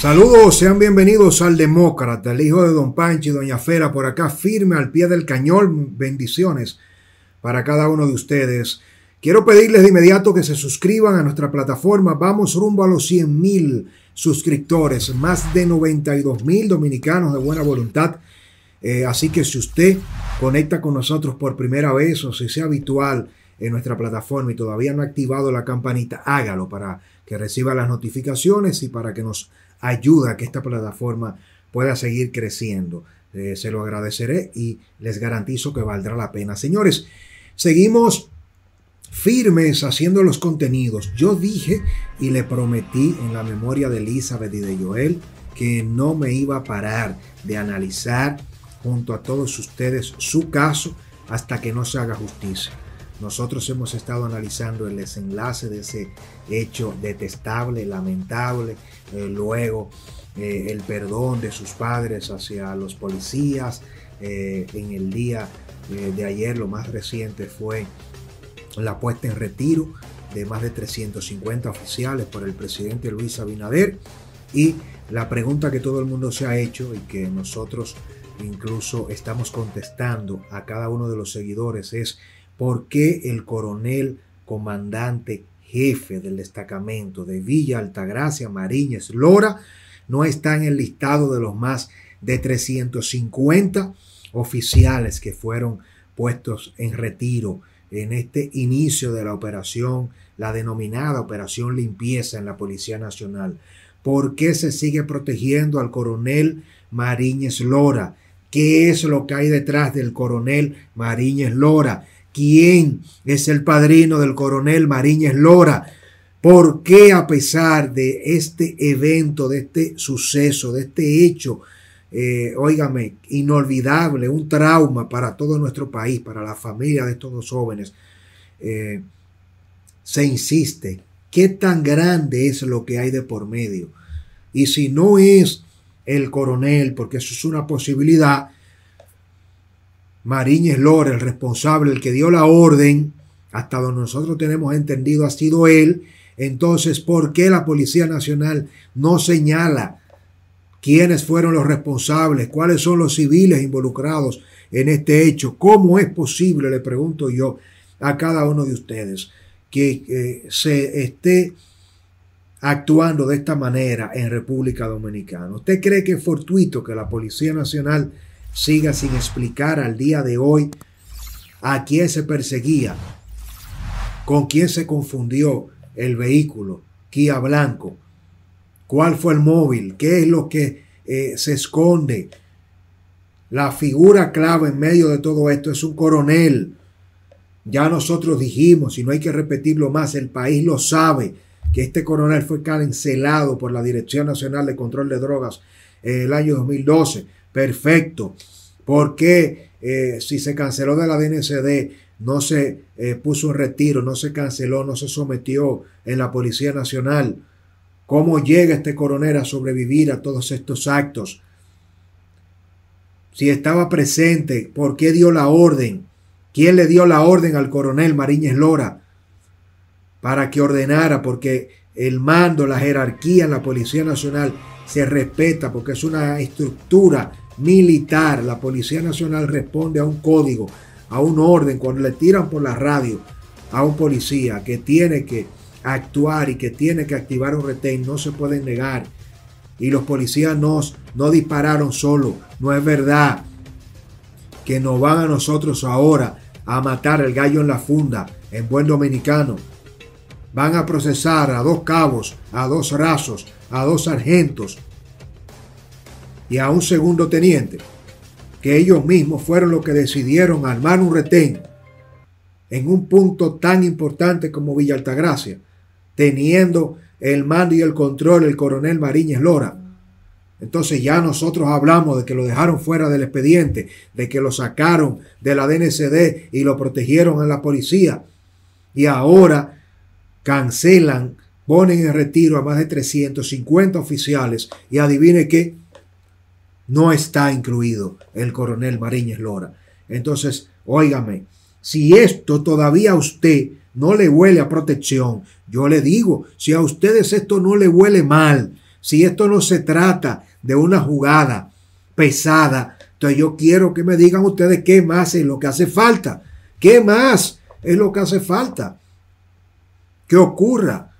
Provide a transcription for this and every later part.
Saludos, sean bienvenidos al Demócrata, el hijo de Don Pancho y Doña Fera, por acá firme al pie del cañón. Bendiciones para cada uno de ustedes. Quiero pedirles de inmediato que se suscriban a nuestra plataforma. Vamos rumbo a los 100 mil suscriptores, más de 92 mil dominicanos de buena voluntad. Eh, así que si usted conecta con nosotros por primera vez o si sea habitual en nuestra plataforma y todavía no ha activado la campanita, hágalo para que reciba las notificaciones y para que nos ayude a que esta plataforma pueda seguir creciendo. Eh, se lo agradeceré y les garantizo que valdrá la pena. Señores, seguimos firmes haciendo los contenidos. Yo dije y le prometí en la memoria de Elizabeth y de Joel que no me iba a parar de analizar junto a todos ustedes su caso hasta que no se haga justicia. Nosotros hemos estado analizando el desenlace de ese hecho detestable, lamentable, eh, luego eh, el perdón de sus padres hacia los policías. Eh, en el día de ayer, lo más reciente fue la puesta en retiro de más de 350 oficiales por el presidente Luis Abinader y la pregunta que todo el mundo se ha hecho y que nosotros incluso estamos contestando a cada uno de los seguidores es por qué el coronel comandante jefe del destacamento de Villa Altagracia Mariñez Lora no está en el listado de los más de 350 oficiales que fueron puestos en retiro en este inicio de la operación, la denominada Operación Limpieza en la Policía Nacional. ¿Por qué se sigue protegiendo al coronel Mariñez Lora? ¿Qué es lo que hay detrás del coronel Mariñez Lora? ¿Quién es el padrino del coronel Mariñez Lora? ¿Por qué a pesar de este evento, de este suceso, de este hecho, eh, inolvidable, un trauma para todo nuestro país, para la familia de estos dos jóvenes, eh, se insiste, ¿qué tan grande es lo que hay de por medio? Y si no es el coronel, porque eso es una posibilidad, Mariñez Lora, el responsable, el que dio la orden, hasta donde nosotros tenemos entendido, ha sido él. Entonces, ¿por qué la Policía Nacional no señala quiénes fueron los responsables, cuáles son los civiles involucrados en este hecho. ¿Cómo es posible, le pregunto yo a cada uno de ustedes, que eh, se esté actuando de esta manera en República Dominicana? ¿Usted cree que es fortuito que la Policía Nacional siga sin explicar al día de hoy a quién se perseguía, con quién se confundió el vehículo Kia Blanco? cuál fue el móvil, qué es lo que eh, se esconde. La figura clave en medio de todo esto es un coronel. Ya nosotros dijimos, y no hay que repetirlo más, el país lo sabe, que este coronel fue cancelado por la Dirección Nacional de Control de Drogas en el año 2012. Perfecto. ¿Por qué eh, si se canceló de la DNCD no se eh, puso en retiro, no se canceló, no se sometió en la Policía Nacional? ¿Cómo llega este coronel a sobrevivir a todos estos actos? Si estaba presente, ¿por qué dio la orden? ¿Quién le dio la orden al coronel Mariñez Lora para que ordenara? Porque el mando, la jerarquía en la Policía Nacional se respeta porque es una estructura militar. La Policía Nacional responde a un código, a un orden. Cuando le tiran por la radio a un policía que tiene que actuar y que tiene que activar un retén no se pueden negar. Y los policías nos, no dispararon solo. No es verdad que nos van a nosotros ahora a matar el gallo en la funda, en buen dominicano. Van a procesar a dos cabos, a dos rasos, a dos sargentos y a un segundo teniente, que ellos mismos fueron los que decidieron armar un retén en un punto tan importante como Villa Altagracia teniendo el mando y el control el coronel Mariñez Lora. Entonces ya nosotros hablamos de que lo dejaron fuera del expediente, de que lo sacaron de la DNCD y lo protegieron en la policía. Y ahora cancelan, ponen en retiro a más de 350 oficiales y adivine que no está incluido el coronel Mariñez Lora. Entonces, óigame, si esto todavía usted no le huele a protección. Yo le digo, si a ustedes esto no le huele mal, Si esto no se trata de una jugada pesada, entonces yo quiero que me digan ustedes qué más es lo que hace falta. ¿Qué más es lo que hace falta? ¿Qué ocurra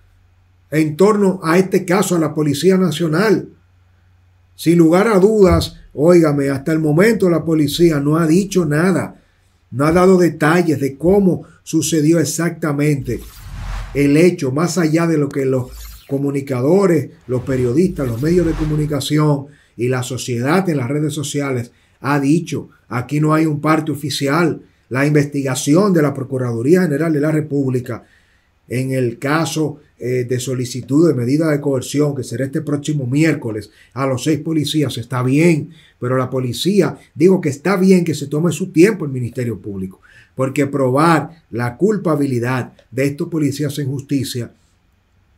en torno a este caso a la Policía Nacional? Sin lugar a dudas, óigame, hasta el momento la policía no ha dicho nada, no ha dado detalles de cómo sucedió exactamente el hecho, más allá de lo que los comunicadores, los periodistas, los medios de comunicación y la sociedad en las redes sociales ha dicho. Aquí no hay un parte oficial. La investigación de la Procuraduría General de la República en el caso eh, de solicitud de medida de coerción, que será este próximo miércoles, a los seis policías, está bien, pero la policía, digo que está bien que se tome su tiempo el Ministerio Público, porque probar la culpabilidad de estos policías en justicia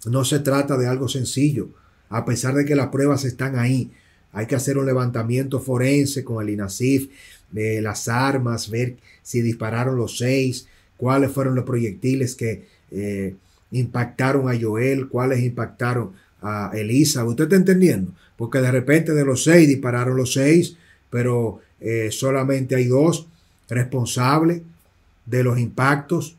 no se trata de algo sencillo, a pesar de que las pruebas están ahí. Hay que hacer un levantamiento forense con el INASIF, de las armas, ver si dispararon los seis, cuáles fueron los proyectiles que eh, impactaron a Joel, cuáles impactaron a Elisa. ¿Usted está entendiendo? Porque de repente de los seis dispararon los seis, pero eh, solamente hay dos responsables de los impactos.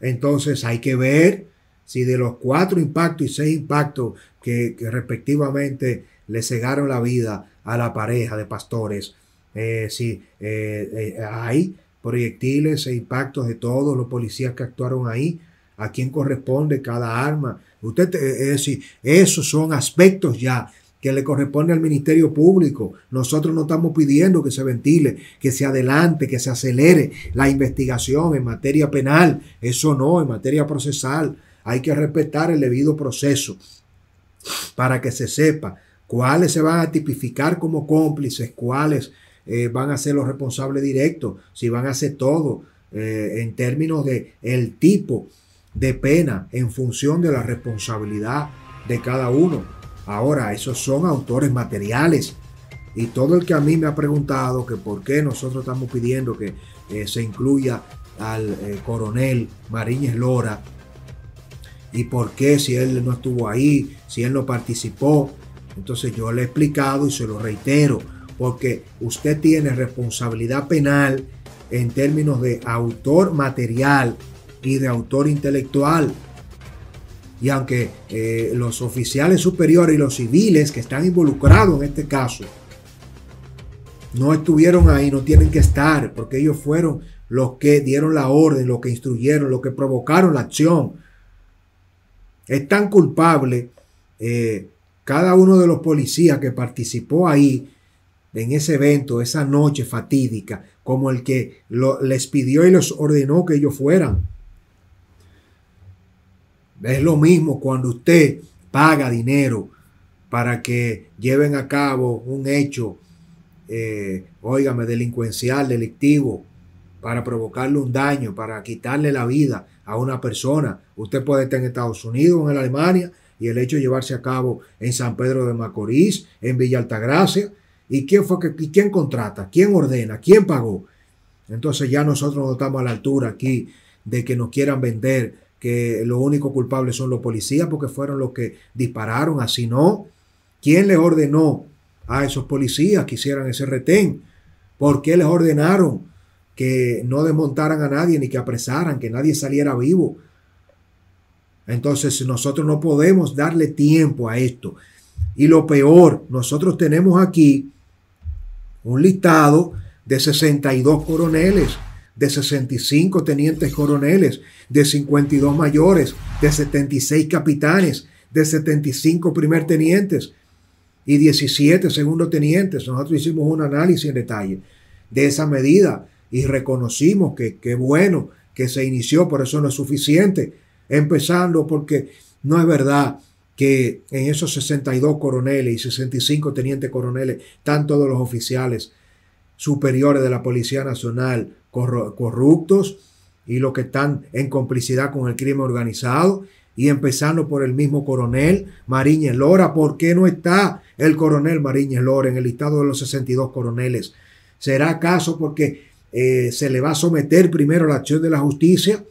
Entonces hay que ver si de los cuatro impactos y seis impactos que, respectivamente le cegaron la vida a la pareja de pastores, eh, si hay proyectiles e impactos de todos los policías que actuaron ahí, a quién corresponde cada arma. Usted, eh, es decir, esos son aspectos ya que le corresponde al Ministerio Público. Nosotros no estamos pidiendo que se ventile, que se adelante, que se acelere la investigación en materia penal. Eso no, en materia procesal. Hay que respetar el debido proceso para que se sepa cuáles se van a tipificar como cómplices, cuáles eh, van a ser los responsables directos, si van a hacer todo eh, en términos de el tipo de pena en función de la responsabilidad de cada uno. Ahora, esos son autores materiales. Y todo el que a mí me ha preguntado que por qué nosotros estamos pidiendo que eh, se incluya al coronel Mariñez Lora y por qué si él no estuvo ahí, si él no participó. Entonces yo le he explicado y se lo reitero porque usted tiene responsabilidad penal en términos de autor material y de autor intelectual. Y aunque eh, los oficiales superiores y los civiles que están involucrados en este caso no estuvieron ahí, no tienen que estar, porque ellos fueron los que dieron la orden, los que instruyeron, los que provocaron la acción. Es tan culpable eh, cada uno de los policías que participó ahí en ese evento, esa noche fatídica, como el que les pidió y les ordenó que ellos fueran. Es lo mismo cuando usted paga dinero para que lleven a cabo un hecho, eh, óigame, delincuencial, delictivo, para provocarle un daño, para quitarle la vida a una persona. Usted puede estar en Estados Unidos, en Alemania, y el hecho de llevarse a cabo en San Pedro de Macorís, en Villa Altagracia, ¿Y quién fue que, quién contrata? ¿Quién ordena? ¿Quién pagó? Entonces ya nosotros no estamos a la altura aquí de que nos quieran vender que los únicos culpables son los policías porque fueron los que dispararon, así no. ¿Quién les ordenó a esos policías que hicieran ese retén? ¿Por qué les ordenaron que no desmontaran a nadie ni que apresaran, que nadie saliera vivo? Entonces nosotros no podemos darle tiempo a esto. Y lo peor, nosotros tenemos aquí un listado de 62 coroneles, de 65 tenientes coroneles, de 52 mayores, de 76 capitanes, de 75 primer tenientes y 17 segundo tenientes. Nosotros hicimos un análisis en detalle de esa medida y reconocimos que qué bueno que se inició, por eso no es suficiente, empezando porque no es verdad que en esos 62 coroneles y 65 tenientes coroneles están todos los oficiales superiores de la Policía Nacional corruptos y los que están en complicidad con el crimen organizado y empezando por el mismo coronel Mariñez Lora. ¿Por qué no está el coronel Mariñez Lora en el listado de los 62 coroneles? ¿Será acaso porque eh, se le va a someter primero a la acción de la justicia?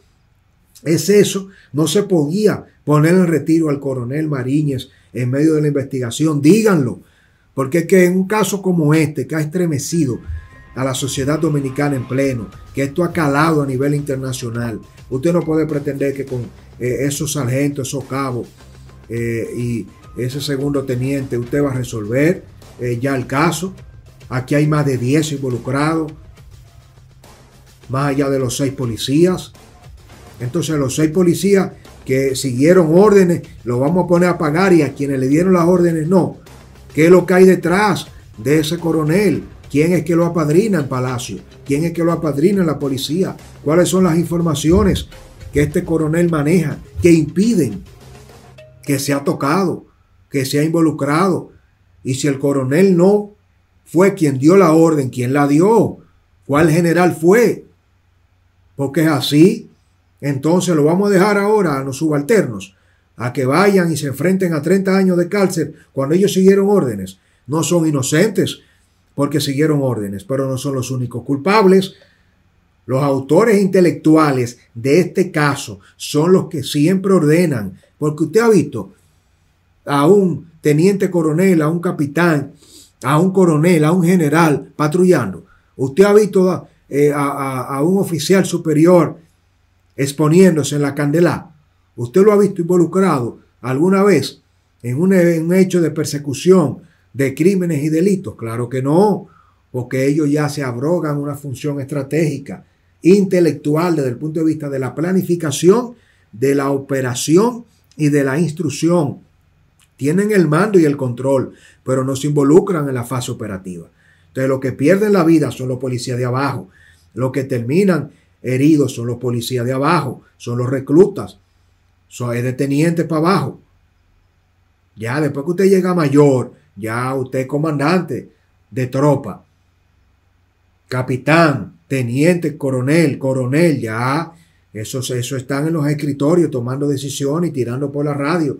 Es eso. No se podía poner en retiro al coronel Mariñez en medio de la investigación. Díganlo. Porque es que en un caso como este, que ha estremecido a la sociedad dominicana en pleno, que esto ha calado a nivel internacional, usted no puede pretender que con eh, esos sargentos, esos cabos eh, y ese segundo teniente usted va a resolver eh, ya el caso. Aquí hay más de 10 involucrados, más allá de los seis policías. Entonces los seis policías que siguieron órdenes, lo vamos a poner a pagar y a quienes le dieron las órdenes no. ¿Qué es lo que hay detrás de ese coronel? ¿Quién es que lo apadrina en Palacio? ¿Quién es que lo apadrina en la policía? ¿Cuáles son las informaciones que este coronel maneja que impiden que se ha tocado, que se ha involucrado? Y si el coronel no fue quien dio la orden, ¿quién la dio? ¿Cuál general fue? Porque es así, entonces lo vamos a dejar ahora a los subalternos, a que vayan y se enfrenten a 30 años de cárcel cuando ellos siguieron órdenes. No son inocentes porque siguieron órdenes, pero no son los únicos culpables. Los autores intelectuales de este caso son los que siempre ordenan, porque usted ha visto a un teniente coronel, a un capitán, a un coronel, a un general patrullando. Usted ha visto eh, a un oficial superior exponiéndose en la candela. ¿Usted lo ha visto involucrado alguna vez en un, hecho de persecución de crímenes y delitos? Claro que no, porque ellos ya se abrogan una función estratégica, intelectual desde el punto de vista de la planificación, de la operación y de la instrucción. Tienen el mando y el control, pero no se involucran en la fase operativa. Entonces, los que pierden la vida son los policías de abajo. Los que terminan heridos son los policías de abajo, son los reclutas, son de teniente para abajo. Ya después que usted llega mayor, ya usted es comandante de tropa, capitán, teniente, coronel, coronel, ya esos, eso están en los escritorios tomando decisiones y tirando por la radio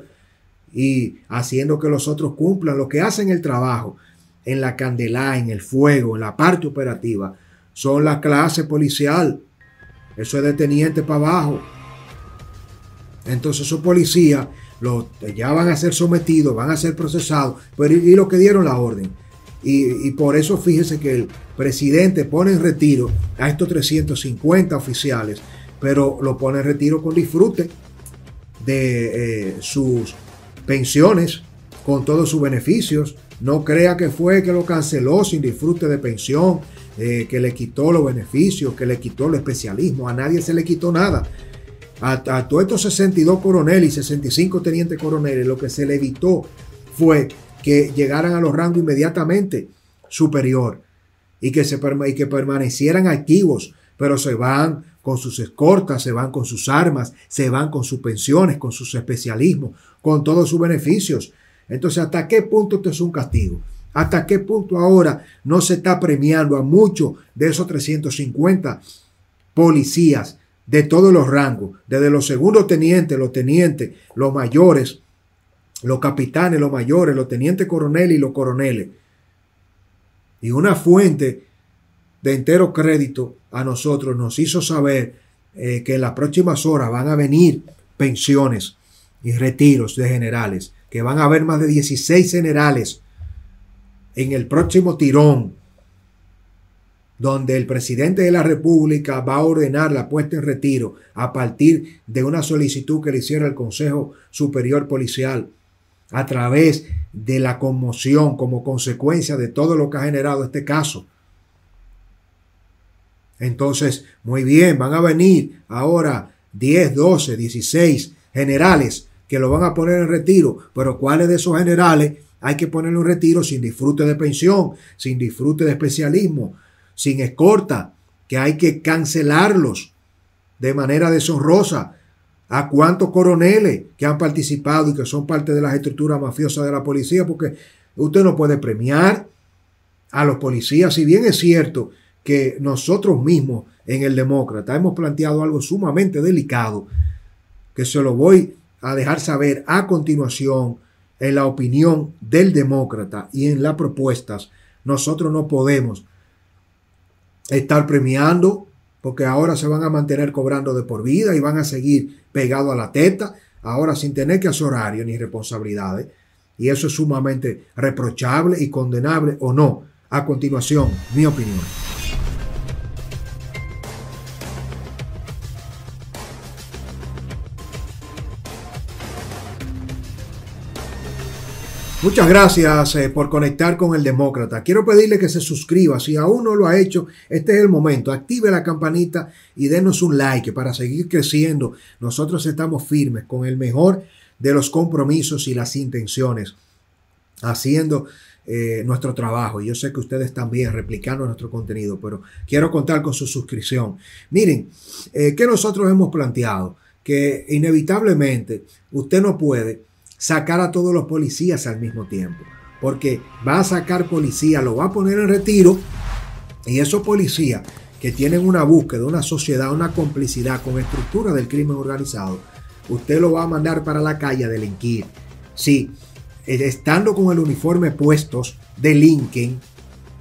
y haciendo que los otros cumplan lo que hacen el trabajo en la candela, en el fuego, en la parte operativa, son la clase policial eso es de teniente para abajo. Entonces esos policías los, ya van a ser sometidos, van a ser procesados, pero y, lo que dieron la orden. Y, por eso fíjese que el presidente pone en retiro a estos 350 oficiales, pero lo pone en retiro con disfrute de eh, sus pensiones, con todos sus beneficios. No crea que fue que lo canceló sin disfrute de pensión, eh, que le quitó los beneficios, que le quitó el especialismo. A nadie se le quitó nada. A, todos estos 62 coroneles y 65 tenientes coroneles, lo que se le evitó fue que llegaran a los rangos inmediatamente superior y que, se, y que permanecieran activos, pero se van con sus escortas, se van con sus armas, se van con sus pensiones, con sus especialismos, con todos sus beneficios. Entonces, ¿hasta qué punto esto es un castigo? ¿Hasta qué punto ahora no se está premiando a muchos de esos 350 policías de todos los rangos, desde los segundos tenientes, los tenientes, los mayores, los capitanes, los mayores, los tenientes coroneles y los coroneles? Y una fuente de entero crédito a nosotros nos hizo saber eh, que en las próximas horas van a venir pensiones y retiros de generales, que van a haber más de 16 generales en el próximo tirón, donde el presidente de la República va a ordenar la puesta en retiro a partir de una solicitud que le hiciera el Consejo Superior Policial a través de la conmoción como consecuencia de todo lo que ha generado este caso. Entonces, muy bien, van a venir ahora 10, 12, 16 generales que lo van a poner en retiro, pero ¿cuáles de esos generales hay que ponerlo en retiro sin disfrute de pensión, sin disfrute de especialismo, sin escorta, que hay que cancelarlos de manera deshonrosa. ¿A cuántos coroneles que han participado y que son parte de las estructuras mafiosas de la policía? Porque usted no puede premiar a los policías, si bien es cierto que nosotros mismos en el Demócrata hemos planteado algo sumamente delicado, que se lo voy a dejar saber a continuación en la opinión del demócrata y en las propuestas, nosotros no podemos estar premiando porque ahora se van a mantener cobrando de por vida y van a seguir pegados a la teta, ahora sin tener que hacer horario ni responsabilidades. Y eso es sumamente reprochable y condenable o no. A continuación, mi opinión. Muchas gracias eh, por conectar con el Demócrata. Quiero pedirle que se suscriba. Si aún no lo ha hecho, este es el momento. Active la campanita y denos un like para seguir creciendo. Nosotros estamos firmes con el mejor de los compromisos y las intenciones, haciendo eh, nuestro trabajo. Yo sé que ustedes también replicando nuestro contenido, pero quiero contar con su suscripción. Miren, eh, que nosotros hemos planteado que inevitablemente usted no puede sacar a todos los policías al mismo tiempo. Porque va a sacar policía, lo va a poner en retiro y esos policías que tienen una búsqueda, una sociedad, una complicidad con estructura del crimen organizado, usted lo va a mandar para la calle a delinquir. Sí, eh, estando con el uniforme puestos, delinquen.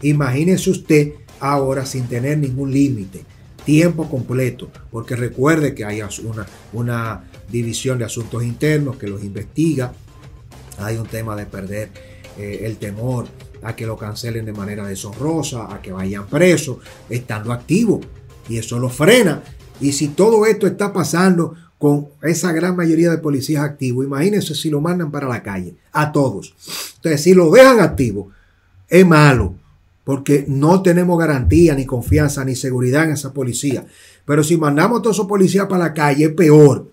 Imagínese usted ahora sin tener ningún límite, tiempo completo, porque recuerde que hay una, una División de Asuntos Internos que los investiga. Hay un tema de perder eh, el temor a que lo cancelen de manera deshonrosa, a que vayan presos, estando activos. Y eso lo frena. Y si todo esto está pasando con esa gran mayoría de policías activos, imagínense si lo mandan para la calle, a todos. Entonces, si lo dejan activo, es malo, porque no tenemos garantía, ni confianza, ni seguridad en esa policía. Pero si mandamos a todos esos policías para la calle, es peor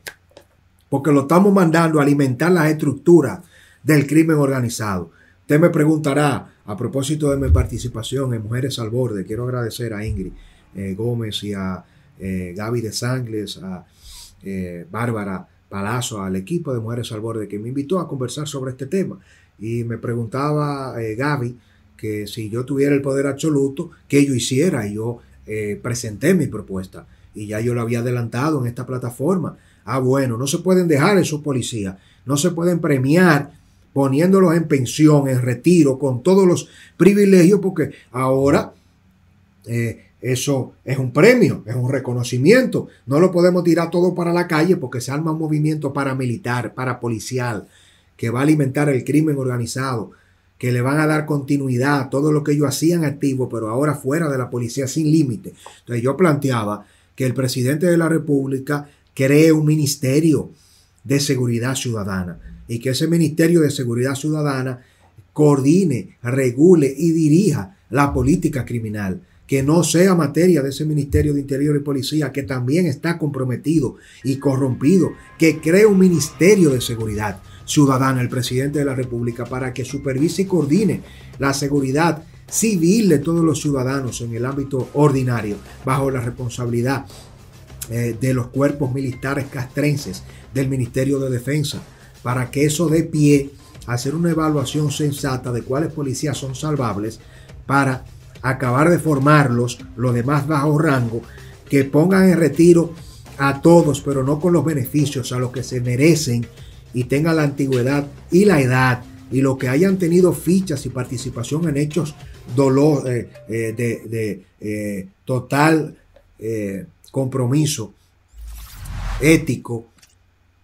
porque lo estamos mandando a alimentar las estructuras del crimen organizado. Usted me preguntará, a propósito de mi participación en Mujeres al Borde, quiero agradecer a Ingrid eh, Gómez y a eh, Gaby de Sangles, a eh, Bárbara Palazzo, al equipo de Mujeres al Borde que me invitó a conversar sobre este tema. Y me preguntaba Gaby que si yo tuviera el poder absoluto, ¿qué yo hiciera? Yo presenté mi propuesta y ya yo lo había adelantado en esta plataforma Ah, bueno, no se pueden dejar esos policías, no se pueden premiar poniéndolos en pensión, en retiro, con todos los privilegios, porque ahora eh, eso es un premio, es un reconocimiento. No lo podemos tirar todo para la calle porque se arma un movimiento paramilitar, parapolicial, que va a alimentar el crimen organizado, que le van a dar continuidad a todo lo que ellos hacían activo, pero ahora fuera de la policía sin límite. Entonces yo planteaba que el presidente de la República cree un ministerio de seguridad ciudadana y que ese ministerio de seguridad ciudadana coordine, regule y dirija la política criminal, que no sea materia de ese Ministerio de Interior y Policía, que también está comprometido y corrompido, que cree un Ministerio de Seguridad Ciudadana, el presidente de la República, para que supervise y coordine la seguridad civil de todos los ciudadanos en el ámbito ordinario, bajo la responsabilidad eh, de los cuerpos militares castrenses del Ministerio de Defensa, para que eso dé pie a hacer una evaluación sensata de cuáles policías son salvables para acabar de formarlos, los de más bajo rango, que pongan en retiro a todos, pero no con los beneficios a los que se merecen y tengan la antigüedad y la edad y lo que hayan tenido fichas y participación en hechos dolor, eh, eh, de, total compromiso ético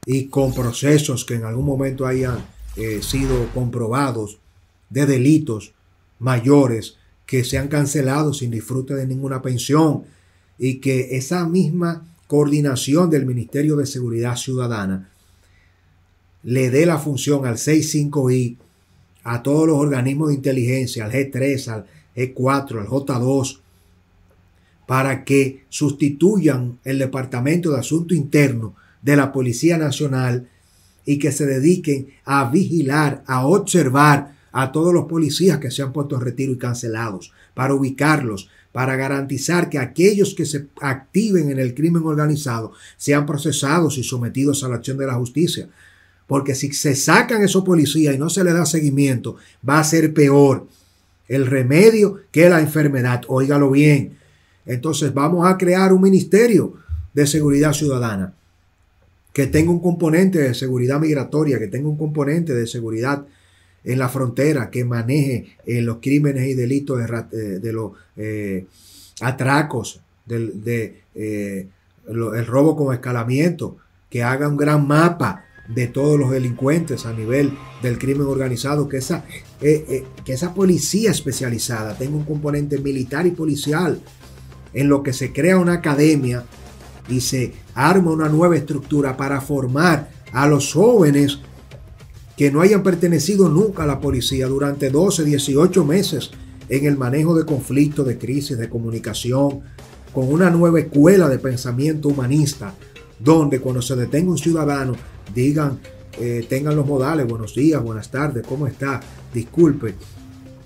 y con procesos que en algún momento hayan eh, sido comprobados de delitos mayores que se han cancelado sin disfrute de ninguna pensión y que esa misma coordinación del Ministerio de Seguridad Ciudadana le dé la función al 65I, a todos los organismos de inteligencia, al G3, al G4, al J2, para que sustituyan el Departamento de Asunto Interno de la Policía Nacional y que se dediquen a vigilar, a observar a todos los policías que se han puesto en retiro y cancelados, para ubicarlos, para garantizar que aquellos que se activen en el crimen organizado sean procesados y sometidos a la acción de la justicia. Porque si se sacan esos policías y no se les da seguimiento, va a ser peor el remedio que la enfermedad. Óigalo bien, entonces vamos a crear un ministerio de seguridad ciudadana que tenga un componente de seguridad migratoria, que tenga un componente de seguridad en la frontera, que maneje eh, los crímenes y delitos de, eh, los eh, atracos de, eh, el robo con escalamiento, que haga un gran mapa de todos los delincuentes a nivel del crimen organizado, que esa, eh, eh, que esa policía especializada tenga un componente militar y policial, en lo que se crea una academia y se arma una nueva estructura para formar a los jóvenes que no hayan pertenecido nunca a la policía durante 12, 18 meses en el manejo de conflictos, de crisis, de comunicación, con una nueva escuela de pensamiento humanista, donde cuando se detenga un ciudadano digan, eh, tengan los modales, buenos días, buenas tardes, ¿cómo está? Disculpe,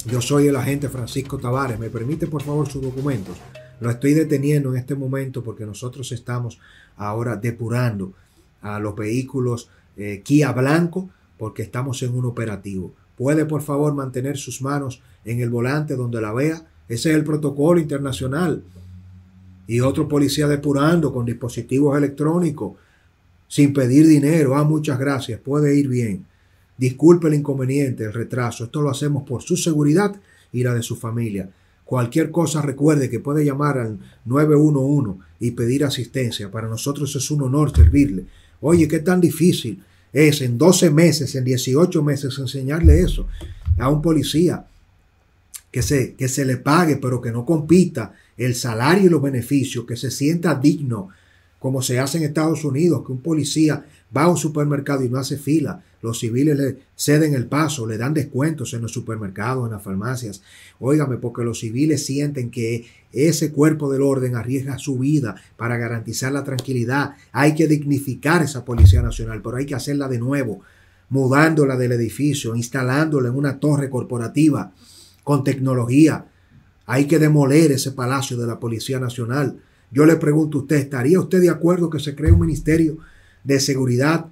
yo soy el agente Francisco Tavares, ¿me permite por favor sus documentos? Lo estoy deteniendo en este momento porque nosotros estamos ahora depurando a los vehículos eh, Kia Blanco porque estamos en un operativo. ¿Puede por favor mantener sus manos en el volante donde la vea? Ese es el protocolo internacional. Y otro policía depurando con dispositivos electrónicos sin pedir dinero. Ah, muchas gracias, puede ir bien. Disculpe el inconveniente, el retraso. Esto lo hacemos por su seguridad y la de su familia. Cualquier cosa recuerde que puede llamar al 911 y pedir asistencia. Para nosotros es un honor servirle. Oye, qué tan difícil es en 12 meses, en 18 meses enseñarle eso a un policía. Que se, que se le pague, pero que no compita el salario y los beneficios, que se sienta digno como se hace en Estados Unidos, que un policía va a un supermercado y no hace fila, los civiles le ceden el paso, le dan descuentos en los supermercados, en las farmacias. Óigame, porque los civiles sienten que ese cuerpo del orden arriesga su vida para garantizar la tranquilidad. Hay que dignificar esa Policía Nacional, pero hay que hacerla de nuevo, mudándola del edificio, instalándola en una torre corporativa con tecnología. Hay que demoler ese palacio de la Policía Nacional. Yo le pregunto a usted, ¿estaría usted de acuerdo que se cree un ministerio de seguridad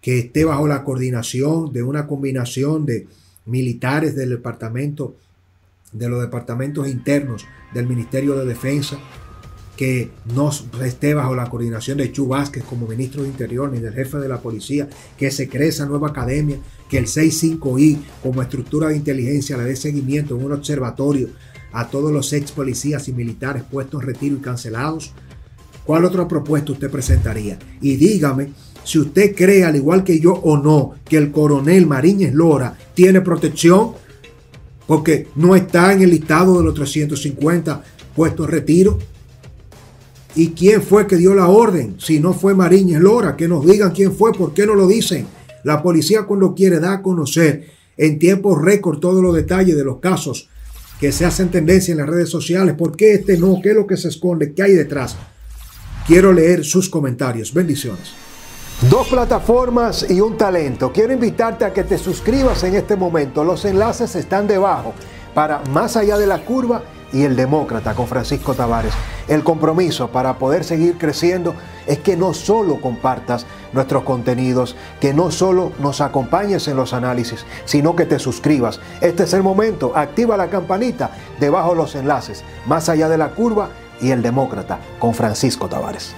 que esté bajo la coordinación de una combinación de militares del departamento, de los departamentos internos del Ministerio de Defensa, que no esté bajo la coordinación de Chu Vázquez como ministro de Interior ni del jefe de la policía, que se cree esa nueva academia, que el 65I como estructura de inteligencia le dé seguimiento en un observatorio a todos los ex policías y militares puestos en retiro y cancelados? ¿Cuál otra propuesta usted presentaría? Y dígame si usted cree, al igual que yo o no, que el coronel Mariñez Lora tiene protección, porque no está en el listado de los 350 puestos en retiro. ¿Y quién fue que dio la orden? Si no fue Mariñez Lora, que nos digan quién fue, ¿por qué no lo dicen? La policía cuando quiere dar a conocer en tiempo récord todos los detalles de los casos que se hacen tendencia en las redes sociales. ¿Por qué este no? ¿Qué es lo que se esconde? ¿Qué hay detrás? Quiero leer sus comentarios. Bendiciones. Dos plataformas y un talento. Quiero invitarte a que te suscribas en este momento. Los enlaces están debajo para Más allá de la curva y el demócrata con Francisco Tavares. El compromiso para poder seguir creciendo es que no solo compartas nuestros contenidos, que no solo nos acompañes en los análisis, sino que te suscribas. Este es el momento, activa la campanita debajo de los enlaces, más allá de la curva y el demócrata con Francisco Tavares.